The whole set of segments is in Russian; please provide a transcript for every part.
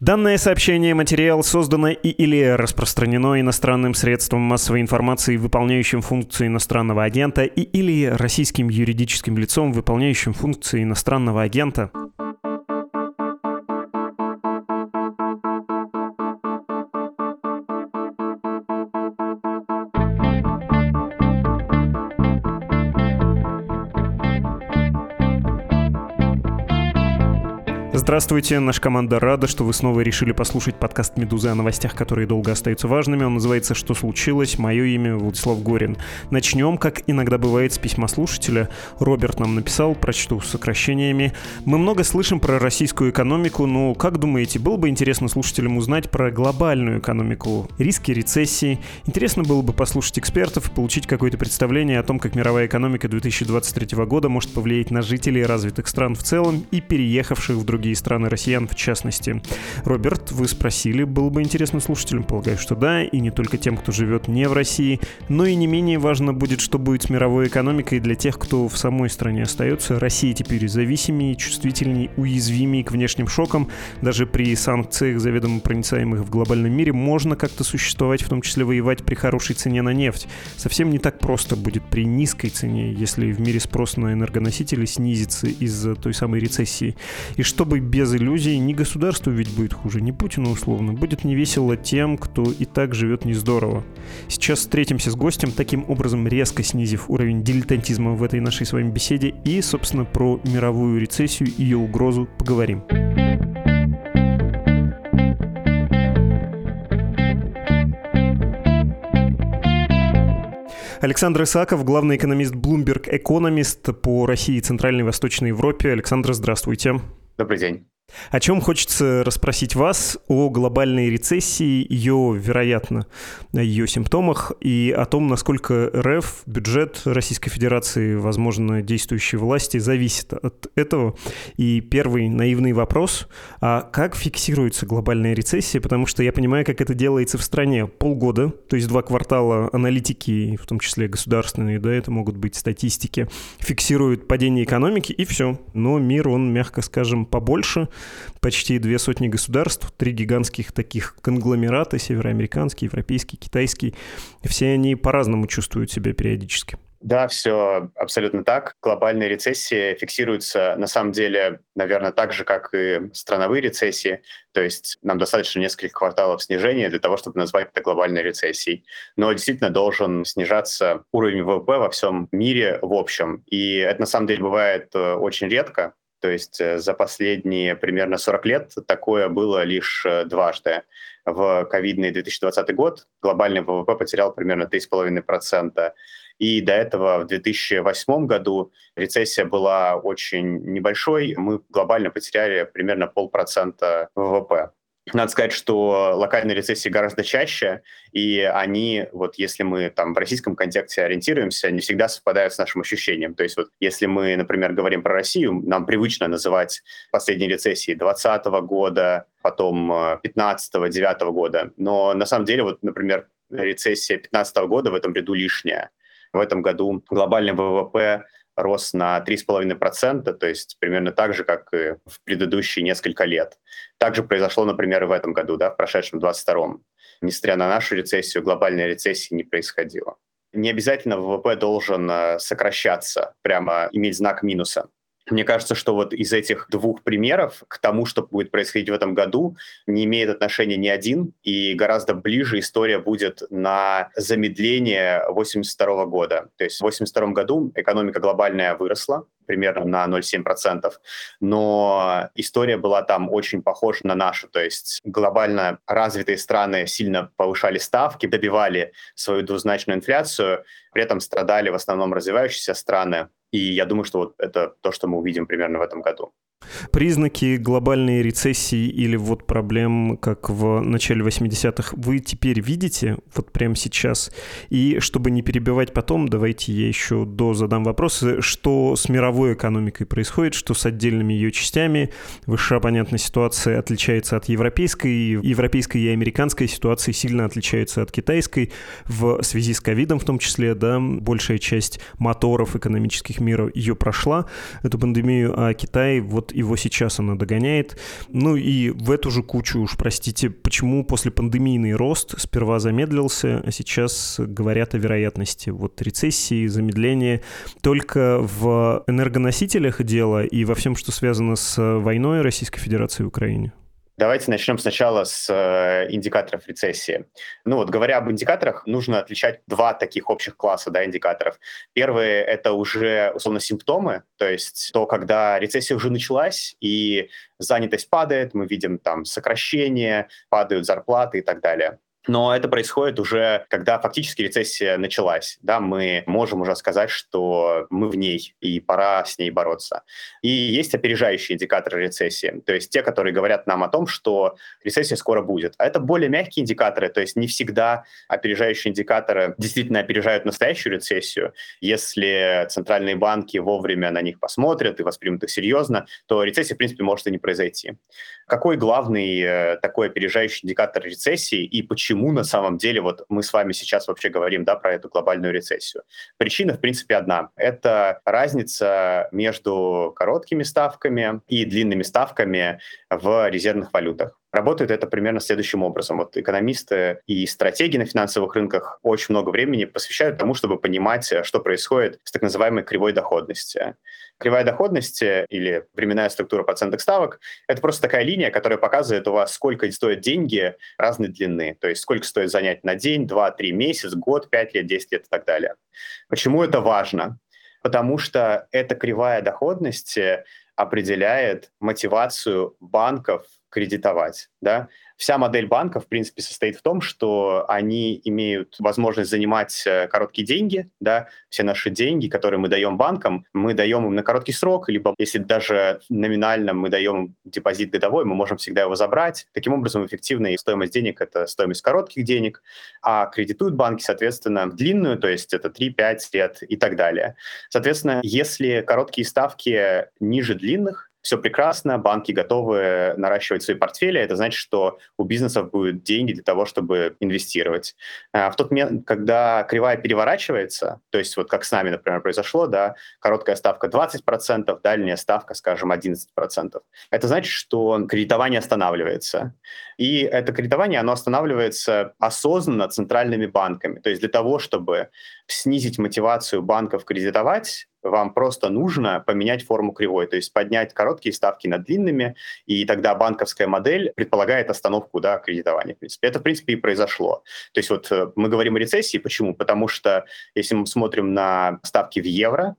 Данное сообщение материал создано и или распространено иностранным средством массовой информации, выполняющим функции иностранного агента, и или российским юридическим лицом, выполняющим функции иностранного агента. Здравствуйте, наша команда рада, что вы снова решили послушать подкаст «Медузы» о новостях, которые долго остаются важными. Он называется «Что случилось?». Мое имя Владислав Горин. Начнем, как иногда бывает, с письма слушателя. Роберт нам написал, прочту сокращениями. Мы много слышим про российскую экономику, но как думаете, было бы интересно слушателям узнать про глобальную экономику, риски рецессии? Интересно было бы послушать экспертов и получить какое-то представление о том, как мировая экономика 2023 года может повлиять на жителей развитых стран в целом и переехавших в другие страны, россиян в частности. Роберт, вы спросили, было бы интересно слушателям, полагаю, что да, и не только тем, кто живет не в России, но и не менее важно будет, что будет с мировой экономикой для тех, кто в самой стране остается. Россия теперь зависимее, чувствительнее, уязвимее к внешним шокам. Даже при санкциях, заведомо проницаемых в глобальном мире, можно как-то существовать, в том числе воевать при хорошей цене на нефть. Совсем не так просто будет при низкой цене, если в мире спрос на энергоносители снизится из-за той самой рецессии. И чтобы без иллюзий, не государству ведь будет хуже, не Путину условно. Будет не весело тем, кто и так живет не здорово. Сейчас встретимся с гостем, таким образом резко снизив уровень дилетантизма в этой нашей с вами беседе и, собственно, про мировую рецессию и ее угрозу поговорим. Александр Исаков, главный экономист Bloomberg Economist по России и Центральной и Восточной Европе. Александр, здравствуйте. Добрый день. О чем хочется расспросить вас о глобальной рецессии, ее, вероятно, ее симптомах и о том, насколько РФ, бюджет Российской Федерации, возможно, действующие власти зависит от этого. И первый наивный вопрос, а как фиксируется глобальная рецессия? Потому что я понимаю, как это делается в стране. Полгода, то есть два квартала аналитики, в том числе государственные, да, это могут быть статистики, фиксируют падение экономики и все. Но мир, он, мягко скажем, побольше, почти две сотни государств, три гигантских таких конгломерата, североамериканский, европейский, китайский. Все они по-разному чувствуют себя периодически. Да, все абсолютно так. Глобальная рецессия фиксируется на самом деле, наверное, так же, как и страновые рецессии. То есть нам достаточно нескольких кварталов снижения для того, чтобы назвать это глобальной рецессией. Но действительно должен снижаться уровень ВВП во всем мире в общем. И это на самом деле бывает э, очень редко. То есть э, за последние примерно 40 лет такое было лишь э, дважды. В ковидный 2020 год глобальный ВВП потерял примерно 3,5%. И до этого в 2008 году рецессия была очень небольшой. Мы глобально потеряли примерно полпроцента ВВП. Надо сказать, что локальные рецессии гораздо чаще, и они, вот если мы там в российском контексте ориентируемся, не всегда совпадают с нашим ощущением. То есть вот если мы, например, говорим про Россию, нам привычно называть последние рецессии 2020 года, потом 15-19 э, года. Но на самом деле, вот, например, рецессия 2015 года в этом ряду лишняя. В этом году глобальный ВВП рос на 3,5%, то есть примерно так же, как и в предыдущие несколько лет. Также произошло, например, и в этом году, да, в прошедшем 22-м. Несмотря на нашу рецессию, глобальной рецессии не происходило. Не обязательно ВВП должен э, сокращаться, прямо иметь знак минуса. Мне кажется, что вот из этих двух примеров к тому, что будет происходить в этом году, не имеет отношения ни один, и гораздо ближе история будет на замедление 82 года. То есть в 82 году экономика глобальная выросла, примерно на 0,7%, но история была там очень похожа на нашу, то есть глобально развитые страны сильно повышали ставки, добивали свою двузначную инфляцию, при этом страдали в основном развивающиеся страны, и я думаю, что вот это то, что мы увидим примерно в этом году. Признаки глобальной рецессии или вот проблем, как в начале 80-х, вы теперь видите, вот прямо сейчас? И чтобы не перебивать потом, давайте я еще до задам вопросы, что с мировой экономикой происходит, что с отдельными ее частями. Высшая, понятно, ситуация отличается от европейской, европейской и американской ситуации сильно отличаются от китайской в связи с ковидом в том числе, да, большая часть моторов экономических мира ее прошла, эту пандемию, а Китай вот его сейчас она догоняет. Ну и в эту же кучу уж, простите, почему после пандемийный рост сперва замедлился, а сейчас говорят о вероятности вот рецессии, замедления. Только в энергоносителях дело и во всем, что связано с войной Российской Федерации в Украине? Давайте начнем сначала с э, индикаторов рецессии. Ну вот, говоря об индикаторах, нужно отличать два таких общих класса да, индикаторов. Первые — это уже, условно, симптомы, то есть то, когда рецессия уже началась, и занятость падает, мы видим там сокращение, падают зарплаты и так далее. Но это происходит уже, когда фактически рецессия началась. Да, мы можем уже сказать, что мы в ней, и пора с ней бороться. И есть опережающие индикаторы рецессии, то есть те, которые говорят нам о том, что рецессия скоро будет. А это более мягкие индикаторы, то есть не всегда опережающие индикаторы действительно опережают настоящую рецессию. Если центральные банки вовремя на них посмотрят и воспримут их серьезно, то рецессия, в принципе, может и не произойти. Какой главный э, такой опережающий индикатор рецессии и почему почему на самом деле вот мы с вами сейчас вообще говорим да, про эту глобальную рецессию. Причина, в принципе, одна. Это разница между короткими ставками и длинными ставками в резервных валютах. Работает это примерно следующим образом. Вот экономисты и стратеги на финансовых рынках очень много времени посвящают тому, чтобы понимать, что происходит с так называемой кривой доходности. Кривая доходности или временная структура процентных ставок — это просто такая линия, которая показывает у вас, сколько стоят деньги разной длины. То есть сколько стоит занять на день, два, три месяца, год, пять лет, десять лет и так далее. Почему это важно? Потому что эта кривая доходности определяет мотивацию банков кредитовать. Да? Вся модель банка, в принципе, состоит в том, что они имеют возможность занимать э, короткие деньги, да, все наши деньги, которые мы даем банкам, мы даем им на короткий срок, либо если даже номинально мы даем депозит годовой, мы можем всегда его забрать. Таким образом, эффективная стоимость денег — это стоимость коротких денег, а кредитуют банки, соответственно, длинную, то есть это 3-5 лет и так далее. Соответственно, если короткие ставки ниже длинных, все прекрасно, банки готовы наращивать свои портфели, это значит, что у бизнесов будут деньги для того, чтобы инвестировать. А в тот момент, когда кривая переворачивается, то есть вот как с нами, например, произошло, да, короткая ставка 20%, дальняя ставка, скажем, 11%, это значит, что кредитование останавливается. И это кредитование, оно останавливается осознанно центральными банками. То есть для того, чтобы снизить мотивацию банков кредитовать, вам просто нужно поменять форму кривой, то есть поднять короткие ставки над длинными, и тогда банковская модель предполагает остановку да, кредитования. В принципе. Это, в принципе, и произошло. То есть вот э, мы говорим о рецессии, почему? Потому что если мы смотрим на ставки в евро,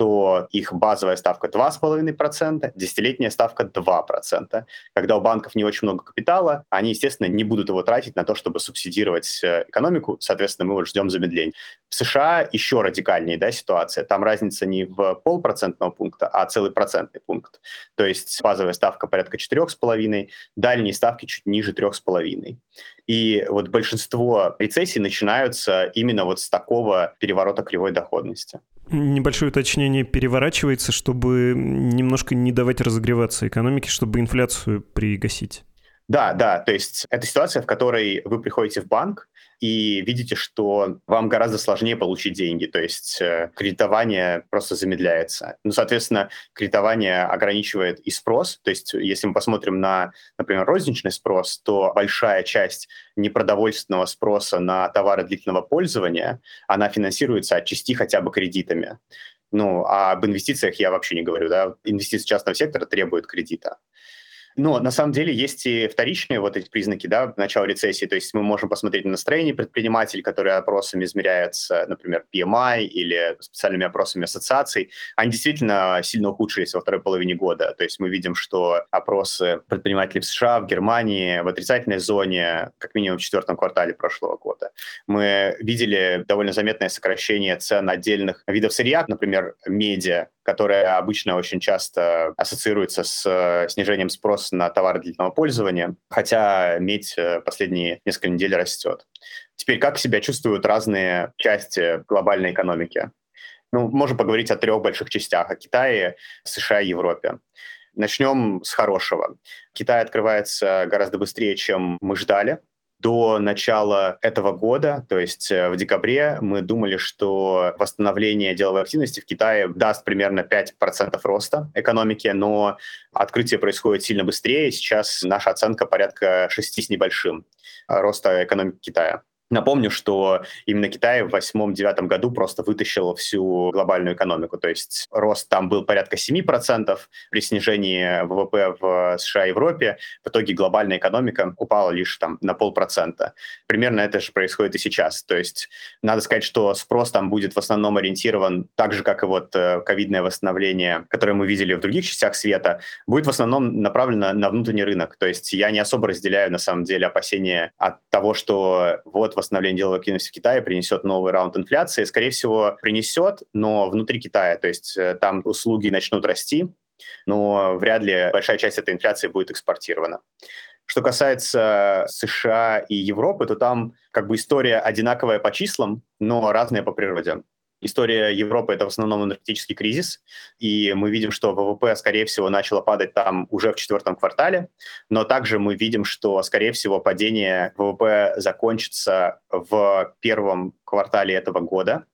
то их базовая ставка 2,5%, десятилетняя ставка 2%. Когда у банков не очень много капитала, они, естественно, не будут его тратить на то, чтобы субсидировать э, экономику, соответственно, мы вот ждем замедления. В США еще радикальнее да, ситуация. Там разница не в полпроцентного пункта, а целый процентный пункт. То есть базовая ставка порядка 4,5, дальние ставки чуть ниже 3,5. И вот большинство рецессий начинаются именно вот с такого переворота кривой доходности. Небольшое уточнение переворачивается, чтобы немножко не давать разогреваться экономике, чтобы инфляцию пригасить. Да, да, то есть это ситуация, в которой вы приходите в банк, и видите, что вам гораздо сложнее получить деньги, то есть э, кредитование просто замедляется. Ну, соответственно, кредитование ограничивает и спрос, то есть если мы посмотрим на, например, розничный спрос, то большая часть непродовольственного спроса на товары длительного пользования, она финансируется отчасти хотя бы кредитами. Ну, а об инвестициях я вообще не говорю, да, инвестиции частного сектора требуют кредита. Но на самом деле есть и вторичные вот эти признаки да, начала рецессии. То есть мы можем посмотреть на настроение предпринимателей, которые опросами измеряются, например, PMI или специальными опросами ассоциаций. Они действительно сильно ухудшились во второй половине года. То есть мы видим, что опросы предпринимателей в США, в Германии в отрицательной зоне как минимум в четвертом квартале прошлого года. Мы видели довольно заметное сокращение цен отдельных видов сырья, например, медиа, которая обычно очень часто ассоциируется с э, снижением спроса на товары длительного пользования, хотя медь э, последние несколько недель растет. Теперь, как себя чувствуют разные части глобальной экономики? Ну, можем поговорить о трех больших частях, о Китае, США и Европе. Начнем с хорошего. Китай открывается гораздо быстрее, чем мы ждали. До начала этого года, то есть э, в декабре, мы думали, что восстановление деловой активности в Китае даст примерно 5% роста экономики, но открытие происходит сильно быстрее. Сейчас наша оценка порядка 6 с небольшим роста экономики Китая. Напомню, что именно Китай в 2008-2009 году просто вытащил всю глобальную экономику. То есть рост там был порядка 7%, при снижении ВВП в США и Европе в итоге глобальная экономика упала лишь там на полпроцента. Примерно это же происходит и сейчас. То есть надо сказать, что спрос там будет в основном ориентирован так же, как и вот э, ковидное восстановление, которое мы видели в других частях света, будет в основном направлено на внутренний рынок. То есть я не особо разделяю на самом деле опасения от того, что вот восстановление деловой активности в Китае принесет новый раунд инфляции. Скорее всего, принесет, но внутри Китая. То есть э, там услуги начнут расти, но вряд ли большая часть этой инфляции будет экспортирована. Что касается США и Европы, то там как бы история одинаковая по числам, но разная по природе. История Европы — это в основном энергетический кризис, и мы видим, что ВВП, скорее всего, начало падать там уже в четвертом квартале, но также мы видим, что, скорее всего, падение ВВП закончится в первом квартале этого года,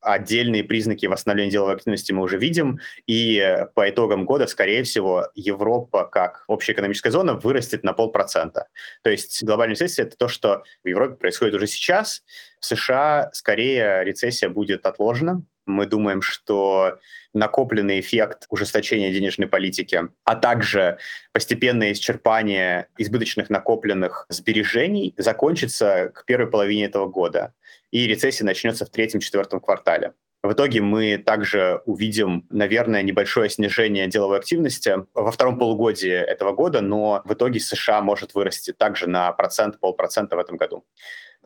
Отдельные признаки восстановления деловой активности мы уже видим, и по итогам года, скорее всего, Европа как общая экономическая зона вырастет на полпроцента. То есть глобальная рецессия — это то, что в Европе происходит уже сейчас. В США скорее рецессия будет отложена, мы думаем, что накопленный эффект ужесточения денежной политики, а также постепенное исчерпание избыточных накопленных сбережений закончится к первой половине этого года и рецессия начнется в третьем-четвертом квартале. В итоге мы также увидим, наверное, небольшое снижение деловой активности во втором полугодии этого года, но в итоге США может вырасти также на процент, полпроцента в этом году.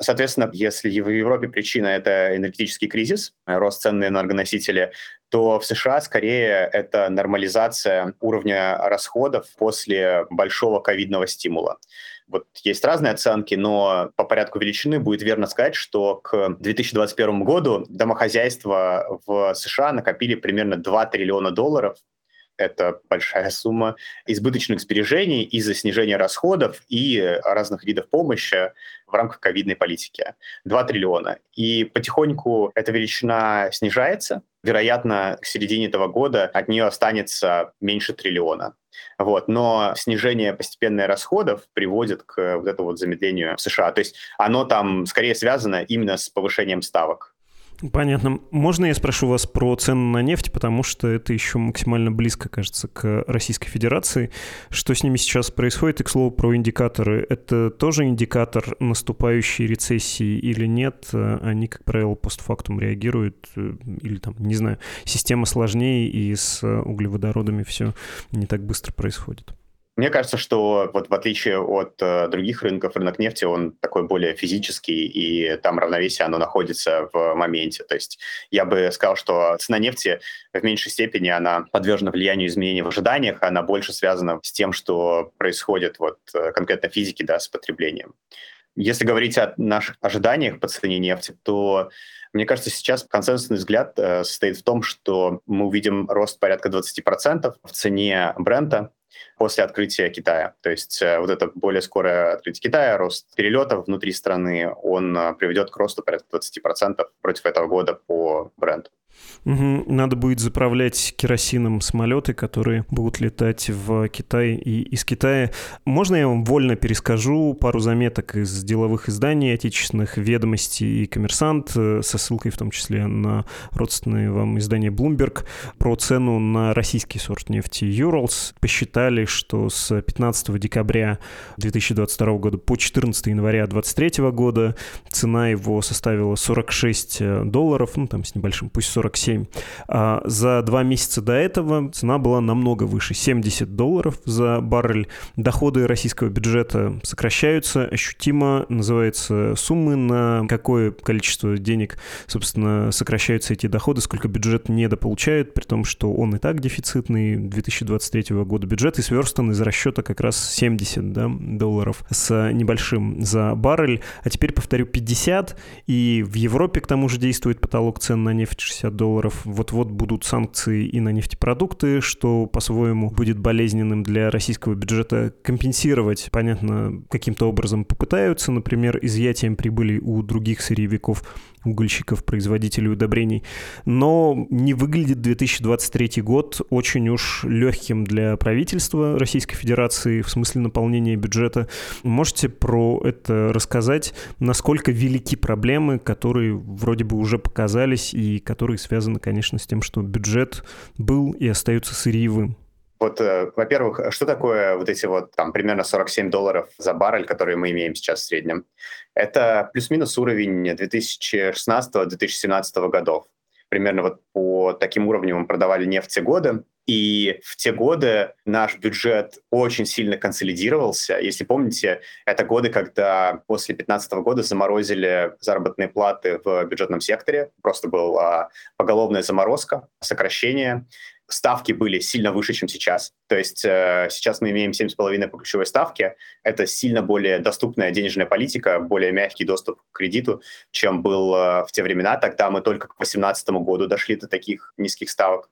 Соответственно, если в Европе причина — это энергетический кризис, рост цен на энергоносители, то в США скорее это нормализация уровня расходов после большого ковидного стимула. Вот есть разные оценки, но по порядку величины будет верно сказать, что к 2021 году домохозяйства в США накопили примерно 2 триллиона долларов это большая сумма избыточных сбережений из-за снижения расходов и разных видов помощи в рамках ковидной политики. 2 триллиона. И потихоньку эта величина снижается. Вероятно, к середине этого года от нее останется меньше триллиона. Вот. Но снижение постепенное расходов приводит к вот этому вот замедлению в США. То есть оно там скорее связано именно с повышением ставок. Понятно. Можно я спрошу вас про цены на нефть, потому что это еще максимально близко, кажется, к Российской Федерации. Что с ними сейчас происходит? И, к слову, про индикаторы. Это тоже индикатор наступающей рецессии или нет? Они, как правило, постфактум реагируют э, или там, не знаю, система сложнее и с углеводородами все не так быстро происходит? Мне кажется, что вот в отличие от э, других рынков, рынок нефти, он такой более физический, и там равновесие, оно находится в моменте. То есть я бы сказал, что цена нефти в меньшей степени, она подвержена влиянию изменений в ожиданиях, она больше связана с тем, что происходит вот э, конкретно физики, да, с потреблением. Если говорить о наших ожиданиях по цене нефти, то мне кажется, сейчас консенсусный взгляд э, состоит в том, что мы увидим рост порядка 20% в цене бренда после открытия Китая. То есть э, вот это более скорое открытие Китая, рост перелетов внутри страны, он э, приведет к росту порядка 20% против этого года по бренду. Угу. Надо будет заправлять керосином самолеты, которые будут летать в Китай и из Китая. Можно я вам вольно перескажу пару заметок из деловых изданий отечественных «Ведомости» и «Коммерсант» э, со ссылкой в том числе на родственное вам издание Bloomberg про цену на российский сорт нефти Urals. Посчитали, что с 15 декабря 2022 года по 14 января 2023 года цена его составила 46 долларов, ну там с небольшим, пусть 40 47. А за два месяца до этого цена была намного выше, 70 долларов за баррель. Доходы российского бюджета сокращаются ощутимо, называется суммы, на какое количество денег, собственно, сокращаются эти доходы, сколько бюджет недополучает, при том, что он и так дефицитный 2023 года бюджет и сверстан из расчета как раз 70 да, долларов с небольшим за баррель. А теперь повторю 50, и в Европе к тому же действует потолок цен на нефть 60 150 долларов, вот-вот будут санкции и на нефтепродукты, что по-своему будет болезненным для российского бюджета компенсировать, понятно, каким-то образом попытаются, например, изъятием прибыли у других сырьевиков угольщиков, производителей удобрений. Но не выглядит 2023 год очень уж легким для правительства Российской Федерации в смысле наполнения бюджета. Можете про это рассказать, насколько велики проблемы, которые вроде бы уже показались и которые связаны, конечно, с тем, что бюджет был и остается сырьевым? Вот, э, во-первых, что такое вот эти вот там примерно 47 долларов за баррель, которые мы имеем сейчас в среднем? Это плюс-минус уровень 2016-2017 годов. Примерно вот по таким уровням мы продавали нефть те годы. И в те годы наш бюджет очень сильно консолидировался. Если помните, это годы, когда после 2015 года заморозили заработные платы в бюджетном секторе. Просто была поголовная заморозка, сокращение ставки были сильно выше, чем сейчас. То есть э, сейчас мы имеем 7,5 по ключевой ставке. Это сильно более доступная денежная политика, более мягкий доступ к кредиту, чем был э, в те времена. Тогда мы только к 2018 году дошли до таких низких ставок.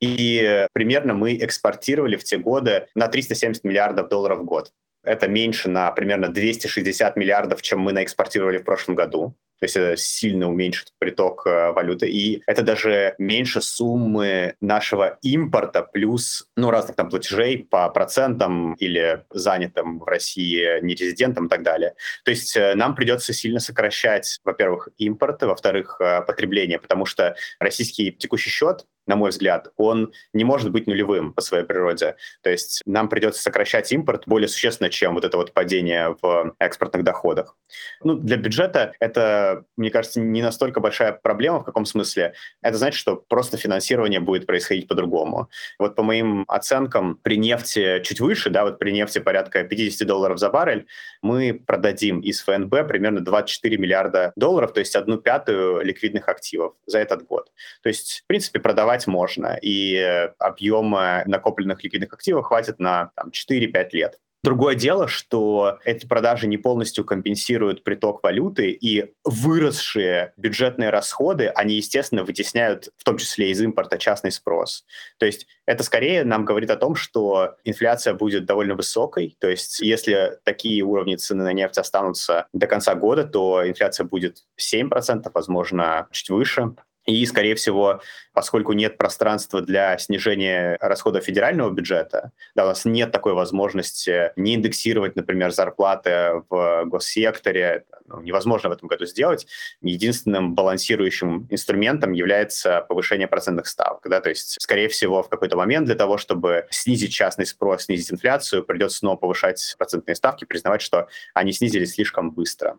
И э, примерно мы экспортировали в те годы на 370 миллиардов долларов в год. Это меньше на примерно 260 миллиардов, чем мы наэкспортировали в прошлом году. То есть это сильно уменьшит приток э, валюты. И это даже меньше суммы нашего импорта плюс ну, разных там платежей по процентам или занятым в России нерезидентам и так далее. То есть э, нам придется сильно сокращать, во-первых, импорт, во-вторых, э, потребление, потому что российский текущий счет на мой взгляд, он не может быть нулевым по своей природе. То есть нам придется сокращать импорт более существенно, чем вот это вот падение в экспортных доходах. Ну, для бюджета это, мне кажется, не настолько большая проблема. В каком смысле? Это значит, что просто финансирование будет происходить по-другому. Вот по моим оценкам, при нефти чуть выше, да, вот при нефти порядка 50 долларов за баррель, мы продадим из ФНБ примерно 24 миллиарда долларов, то есть одну пятую ликвидных активов за этот год. То есть, в принципе, продавать продавать можно, и объема накопленных ликвидных активов хватит на там, 4-5 лет. Другое дело, что эти продажи не полностью компенсируют приток валюты, и выросшие бюджетные расходы, они, естественно, вытесняют в том числе из импорта частный спрос. То есть это скорее нам говорит о том, что инфляция будет довольно высокой. То есть если такие уровни цены на нефть останутся до конца года, то инфляция будет 7%, возможно, чуть выше. И, скорее всего, поскольку нет пространства для снижения расходов федерального бюджета, да, у нас нет такой возможности не индексировать, например, зарплаты в госсекторе, ну, невозможно в этом году сделать. Единственным балансирующим инструментом является повышение процентных ставок. Да? То есть, скорее всего, в какой-то момент для того, чтобы снизить частный спрос, снизить инфляцию, придется снова повышать процентные ставки, признавать, что они снизились слишком быстро.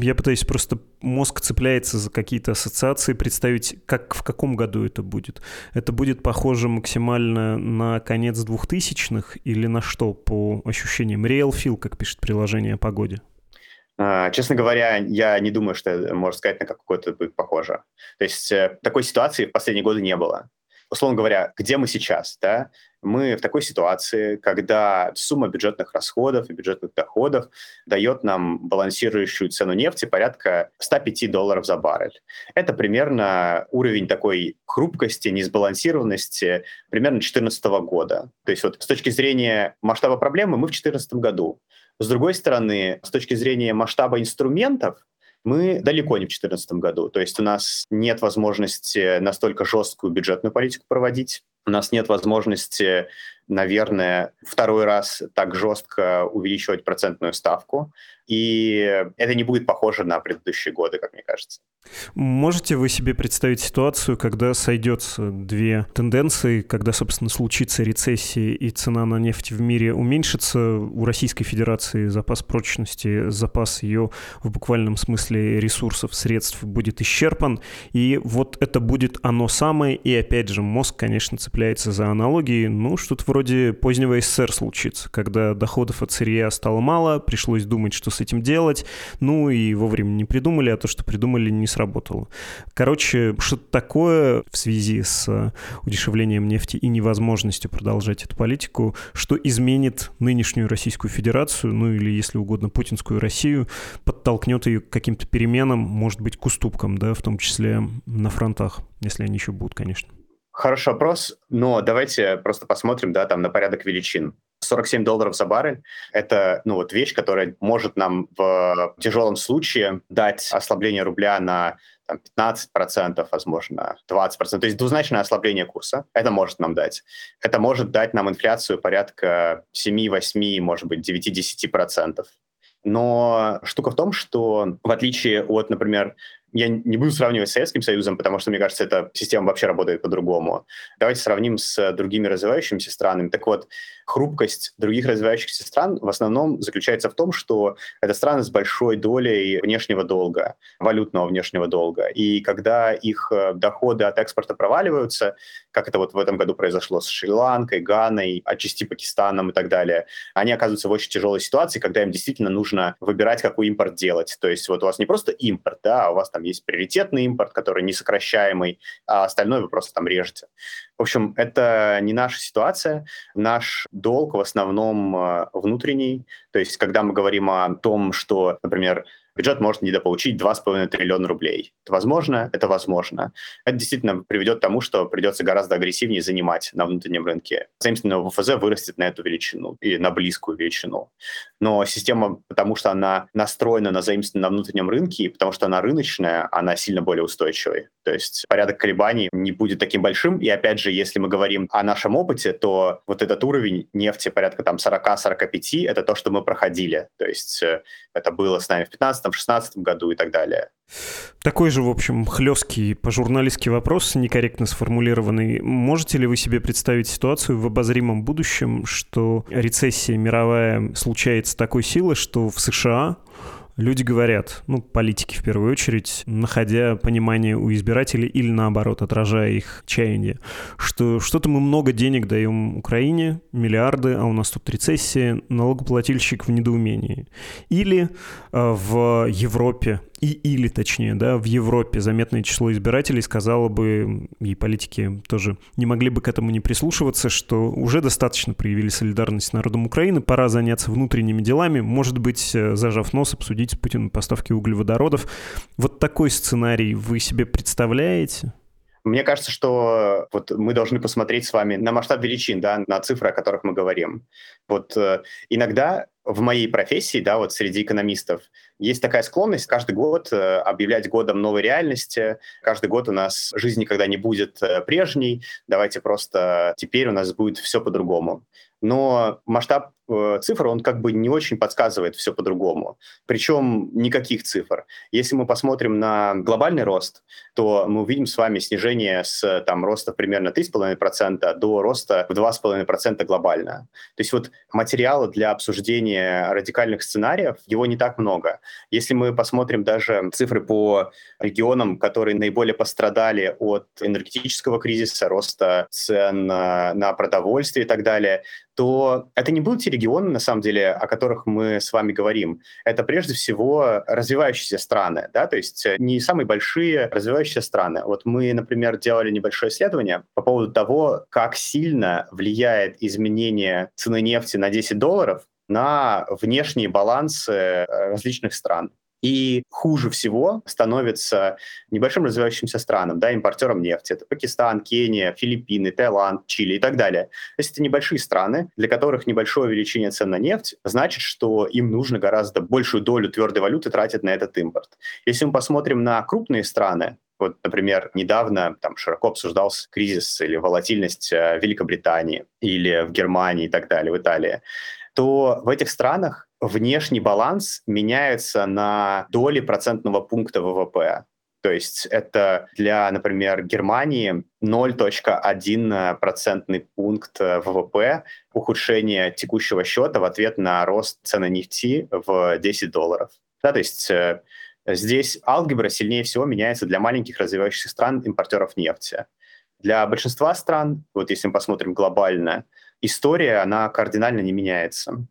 Я пытаюсь просто, мозг цепляется за какие-то ассоциации, представить, как в каком году это будет. Это будет похоже максимально на конец двухтысячных или на что по ощущениям? Real feel, как пишет приложение о погоде. А, честно говоря, я не думаю, что можно сказать, на какое-то будет похоже. То есть э, такой ситуации в последние годы не было условно говоря, где мы сейчас, да, мы в такой ситуации, когда сумма бюджетных расходов и бюджетных доходов дает нам балансирующую цену нефти порядка 105 долларов за баррель. Это примерно уровень такой хрупкости, несбалансированности примерно 2014 года. То есть вот с точки зрения масштаба проблемы мы в 2014 году. С другой стороны, с точки зрения масштаба инструментов, мы далеко не в 2014 году. То есть у нас нет возможности настолько жесткую бюджетную политику проводить. У нас нет возможности, наверное, второй раз так жестко увеличивать процентную ставку. И это не будет похоже на предыдущие годы, как мне кажется. Можете вы себе представить ситуацию, когда сойдется две тенденции, когда, собственно, случится рецессия и цена на нефть в мире уменьшится, у Российской Федерации запас прочности, запас ее в буквальном смысле ресурсов, средств будет исчерпан, и вот это будет оно самое, и опять же мозг, конечно, цепляется за аналогии, ну, что-то вроде позднего СССР случиться, когда доходов от сырья стало мало, пришлось думать, что с этим делать, ну и вовремя не придумали, а то, что придумали, не сработало. Короче, что-то такое в связи с удешевлением нефти и невозможностью продолжать эту политику, что изменит нынешнюю Российскую Федерацию, ну или, если угодно, путинскую Россию, подтолкнет ее к каким-то переменам, может быть, к уступкам, да, в том числе на фронтах, если они еще будут, конечно. Хороший вопрос, но давайте просто посмотрим, да, там на порядок величин. 47 долларов за баррель – это ну, вот вещь, которая может нам в тяжелом случае дать ослабление рубля на там, 15%, возможно, 20%. То есть двузначное ослабление курса. Это может нам дать. Это может дать нам инфляцию порядка 7-8, может быть, 9-10%. Но штука в том, что в отличие от, например, я не буду сравнивать с Советским Союзом, потому что, мне кажется, эта система вообще работает по-другому. Давайте сравним с другими развивающимися странами. Так вот, хрупкость других развивающихся стран в основном заключается в том, что это страны с большой долей внешнего долга, валютного внешнего долга. И когда их э, доходы от экспорта проваливаются, как это вот в этом году произошло с Шри-Ланкой, Ганой, отчасти Пакистаном и так далее, они оказываются в очень тяжелой ситуации, когда им действительно нужно выбирать, какой импорт делать. То есть вот у вас не просто импорт, да, а у вас там есть приоритетный импорт, который несокращаемый, а остальное вы просто там режете. В общем, это не наша ситуация. Наш долг в основном э, внутренний. То есть, когда мы говорим о том, что, например, бюджет может недополучить 2,5 триллиона рублей. Это возможно? Это возможно. Это действительно приведет к тому, что придется гораздо агрессивнее занимать на внутреннем рынке. Заимствованное ВФЗ вырастет на эту величину или на близкую величину. Но система, потому что она настроена на заимствование на внутреннем рынке, и потому что она рыночная, она сильно более устойчивой. То есть порядок колебаний не будет таким большим. И опять же, если мы говорим о нашем опыте, то вот этот уровень нефти порядка там 40-45 — это то, что мы проходили. То есть э, это было с нами в 15 в 16 году и так далее. Такой же, в общем, хлесткий по-журналистски вопрос, некорректно сформулированный. Можете ли вы себе представить ситуацию в обозримом будущем, что рецессия мировая случается такой силы, что в США люди говорят, ну, политики в первую очередь, находя понимание у избирателей или наоборот, отражая их чаяние, что что-то мы много денег даем Украине, миллиарды, а у нас тут рецессия, налогоплательщик в недоумении. Или э, в Европе и или, точнее, да, в Европе заметное число избирателей сказало бы, и политики тоже не могли бы к этому не прислушиваться, что уже достаточно проявили солидарность с народом Украины, пора заняться внутренними делами, может быть, э, зажав нос, обсудить с Путиным поставки углеводородов. Вот такой сценарий вы себе представляете? Мне кажется, что вот мы должны посмотреть с вами на масштаб величин, да, на цифры, о которых мы говорим. Вот э, иногда в моей профессии, да, вот среди экономистов, есть такая склонность каждый год э, объявлять годом новой реальности. Каждый год у нас жизнь никогда не будет э, прежней. Давайте просто теперь у нас будет все по-другому но масштаб цифр, он как бы не очень подсказывает все по-другому. Причем никаких цифр. Если мы посмотрим на глобальный рост, то мы увидим с вами снижение с там, роста примерно 3,5% до роста в 2,5% глобально. То есть вот материала для обсуждения радикальных сценариев, его не так много. Если мы посмотрим даже цифры по регионам, которые наиболее пострадали от энергетического кризиса, роста цен на, на продовольствие и так далее, то это не будут те регионы, на самом деле, о которых мы с вами говорим. Это прежде всего развивающиеся страны, да, то есть э, не самые большие развивающиеся страны. Вот мы, например, делали небольшое исследование по поводу того, как сильно влияет изменение цены нефти на 10 долларов на внешний баланс э, различных стран. И хуже всего становится небольшим развивающимся странам, да, импортером нефти. Это Пакистан, Кения, Филиппины, Таиланд, Чили и так далее. То есть это небольшие страны, для которых небольшое увеличение цен на нефть значит, что им нужно гораздо большую долю твердой валюты тратить на этот импорт. Если мы посмотрим на крупные страны, вот, например, недавно там широко обсуждался кризис или волатильность э, Великобритании или в Германии и так далее, в Италии, то в этих странах внешний баланс меняется на доли процентного пункта ВВП. То есть это для, например, Германии 0.1 процентный пункт ВВП ухудшение текущего счета в ответ на рост цены нефти в 10 долларов. Да, то есть э, здесь алгебра сильнее всего меняется для маленьких развивающихся стран, импортеров нефти. Для большинства стран, вот если мы посмотрим глобально, история, она кардинально не меняется.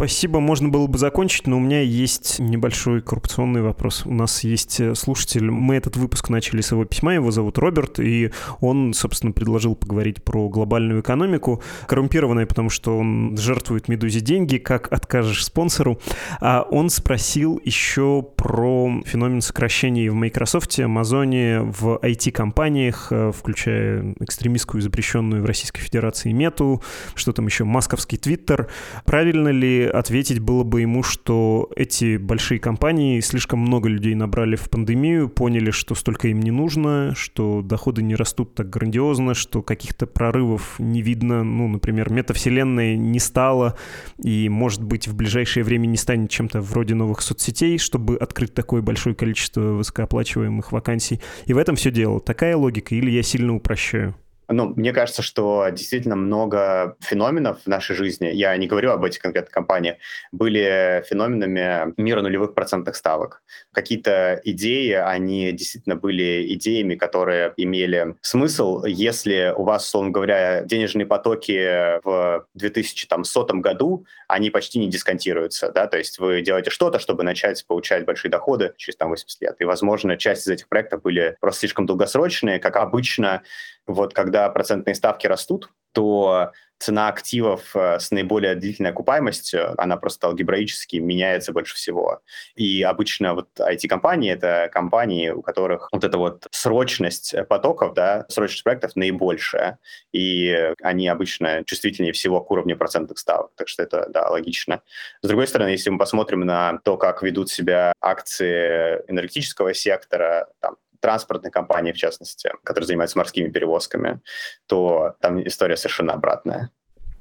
Спасибо, можно было бы закончить, но у меня есть небольшой коррупционный вопрос. У нас есть э, слушатель, мы этот выпуск начали с его письма, его зовут Роберт, и он, собственно, предложил поговорить про глобальную экономику, коррумпированная, потому что он жертвует Медузе деньги, как откажешь спонсору. А он спросил еще про феномен сокращений в Microsoft, Амазоне, в IT-компаниях, э, включая экстремистскую, запрещенную в Российской Федерации мету, что там еще, масковский твиттер. Правильно ли ответить было бы ему, что эти большие компании слишком много людей набрали в пандемию, поняли, что столько им не нужно, что доходы не растут так грандиозно, что каких-то прорывов не видно, ну, например, метавселенная не стала и, может быть, в ближайшее время не станет чем-то вроде новых соцсетей, чтобы открыть такое большое количество высокооплачиваемых вакансий. И в этом все дело. Такая логика или я сильно упрощаю? Ну, мне кажется, что действительно много феноменов в нашей жизни, я не говорю об этих конкретных компаниях, были феноменами мира нулевых процентных ставок. Какие-то идеи, они действительно были идеями, которые имели смысл, если у вас, условно говоря, денежные потоки в 2100 году, они почти не дисконтируются, да, то есть вы делаете что-то, чтобы начать получать большие доходы через там 80 лет. И, возможно, часть из этих проектов были просто слишком долгосрочные, как обычно вот когда процентные ставки растут, то цена активов э, с наиболее длительной окупаемостью, она просто алгебраически меняется больше всего. И обычно вот IT-компании — это компании, у которых вот эта вот срочность потоков, да, срочность проектов наибольшая, и они обычно чувствительнее всего к уровню процентных ставок, так что это, да, логично. С другой стороны, если мы посмотрим на то, как ведут себя акции энергетического сектора, там, транспортной компании, в частности, которые занимаются морскими перевозками, то там история совершенно обратная.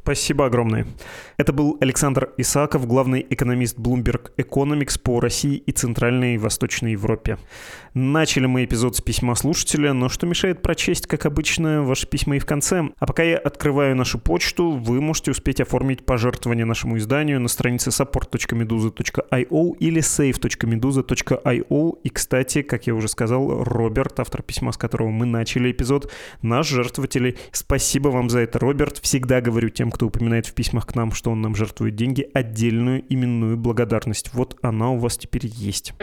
Спасибо огромное. Это был Александр Исаков, главный экономист Bloomberg Economics по России и Центральной и Восточной Европе. Начали мы эпизод с письма слушателя, но что мешает прочесть, как обычно, ваши письма и в конце. А пока я открываю нашу почту, вы можете успеть оформить пожертвование нашему изданию на странице support.meduza.io или save.meduza.io. И, кстати, как я уже сказал, Роберт, автор письма, с которого мы начали эпизод, наш жертвователь. Спасибо вам за это, Роберт. Всегда говорю тем, кто кто упоминает в письмах к нам, что он нам жертвует деньги, отдельную именную благодарность. Вот она у вас теперь есть.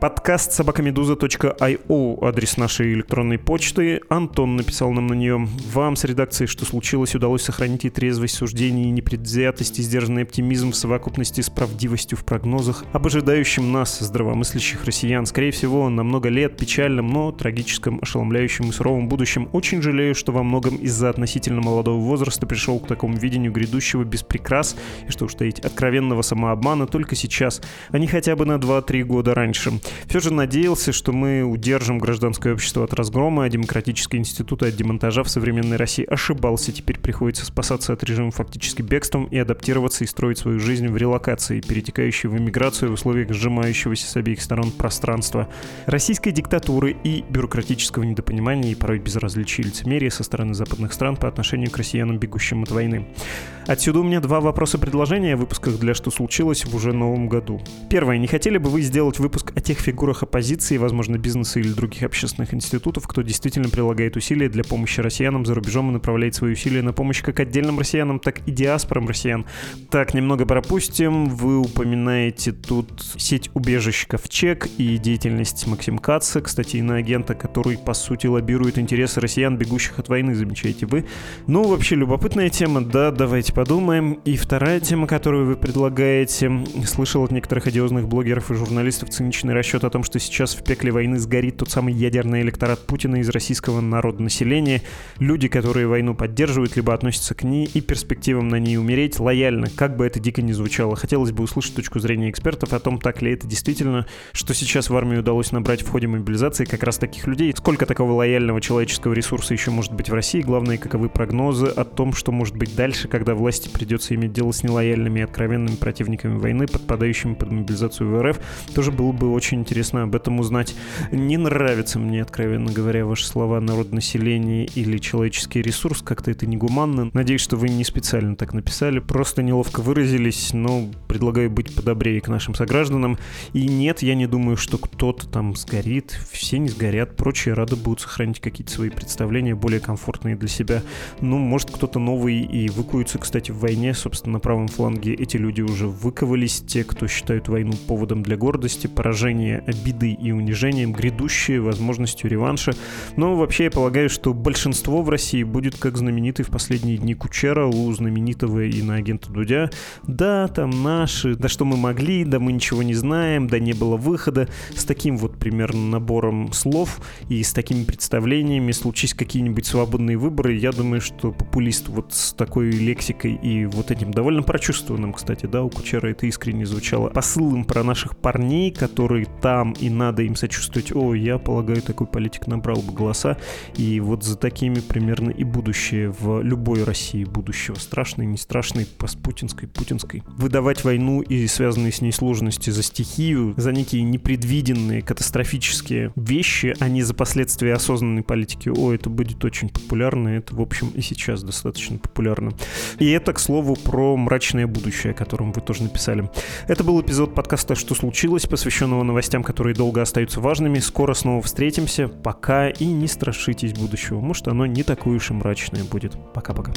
Подкаст собакамедуза.io, адрес нашей электронной почты. Антон написал нам на нее. Вам с редакцией «Что случилось?» удалось сохранить и трезвость суждений, и непредвзятость, и сдержанный оптимизм в совокупности с правдивостью в прогнозах об ожидающем нас, здравомыслящих россиян. Скорее всего, на много лет печальном, но трагическом, ошеломляющем и суровом будущем. Очень жалею, что во многом из-за относительно молодого возраста пришел к такому видению грядущего без прикрас и, что уж таить, откровенного самообмана только сейчас, а не хотя бы на 2-3 года раньше. Все же надеялся, что мы удержим гражданское общество от разгрома, а демократические институты от демонтажа в современной России. Ошибался, теперь приходится спасаться от режима фактически бегством и адаптироваться и строить свою жизнь в релокации, перетекающей в эмиграцию в условиях сжимающегося с обеих сторон пространства, российской диктатуры и бюрократического недопонимания и порой безразличия и лицемерия со стороны западных стран по отношению к россиянам, бегущим от войны. Отсюда у меня два вопроса-предложения о выпусках для «Что случилось» в уже новом году. Первое. Не хотели бы вы сделать выпуск о тех фигурах оппозиции, возможно, бизнеса или других общественных институтов, кто действительно прилагает усилия для помощи россиянам за рубежом и направляет свои усилия на помощь как отдельным россиянам, так и диаспорам россиян? Так, немного пропустим. Вы упоминаете тут сеть убежищ Ковчег и деятельность Максим Каца, кстати, иноагента, который, по сути, лоббирует интересы россиян, бегущих от войны, замечаете вы. Ну, вообще, любопытная тема, да, давайте подумаем. И вторая тема, которую вы предлагаете, слышал от некоторых одиозных блогеров и журналистов циничный расчет о том, что сейчас в пекле войны сгорит тот самый ядерный электорат Путина из российского народонаселения, люди, которые войну поддерживают, либо относятся к ней и перспективам на ней умереть лояльно, как бы это дико ни звучало. Хотелось бы услышать точку зрения экспертов о том, так ли это действительно, что сейчас в армии удалось набрать в ходе мобилизации как раз таких людей, сколько такого лояльного человеческого ресурса еще может быть в России, главное, каковы прогнозы о том, что может быть дальше, когда власти придется иметь дело с нелояльными и откровенными противниками войны, подпадающими под мобилизацию в РФ, тоже было бы очень интересно об этом узнать. Не нравятся мне, откровенно говоря, ваши слова «народонаселение» или «человеческий ресурс». Как-то это негуманно. Надеюсь, что вы не специально так написали. Просто неловко выразились, но предлагаю быть подобрее к нашим согражданам. И нет, я не думаю, что кто-то там сгорит. Все не сгорят. Прочие рады будут сохранить какие-то свои представления, более комфортные для себя. Ну, может, кто-то новый и выкуется, кстати, в войне. Собственно, на правом фланге эти люди уже выковались. Те, кто считают войну поводом для гордости, поражение, обидой и унижением, грядущие возможностью реванша. Но вообще я полагаю, что большинство в России будет как знаменитый в последние дни Кучера у знаменитого и на агента Дудя. Да, там наши, да что мы могли, да мы ничего не знаем, да не было выхода. С таким вот примерно набором слов и с такими представлениями, случись какие-нибудь свободные выборы, я думаю, что популист вот с такой лексикой и вот этим довольно прочувствованным, кстати, да, у Кучера это искренне звучало, посылом про наших парней, которые там и надо им сочувствовать. О, я полагаю, такой политик набрал бы голоса. И вот за такими примерно и будущее в любой России будущего. Страшной, не страшной, постпутинской, путинской. Выдавать войну и связанные с ней сложности за стихию, за некие непредвиденные катастрофические вещи, а не за последствия осознанной политики. О, это будет очень популярно. Это, в общем, и сейчас достаточно популярно. И это, к слову, про мрачное будущее, о котором вы тоже написали. Это был эпизод подкаста «Что случилось?», посвященного новостям, которые долго остаются важными. Скоро снова встретимся. Пока и не страшитесь будущего. Может, оно не такое уж и мрачное будет. Пока-пока.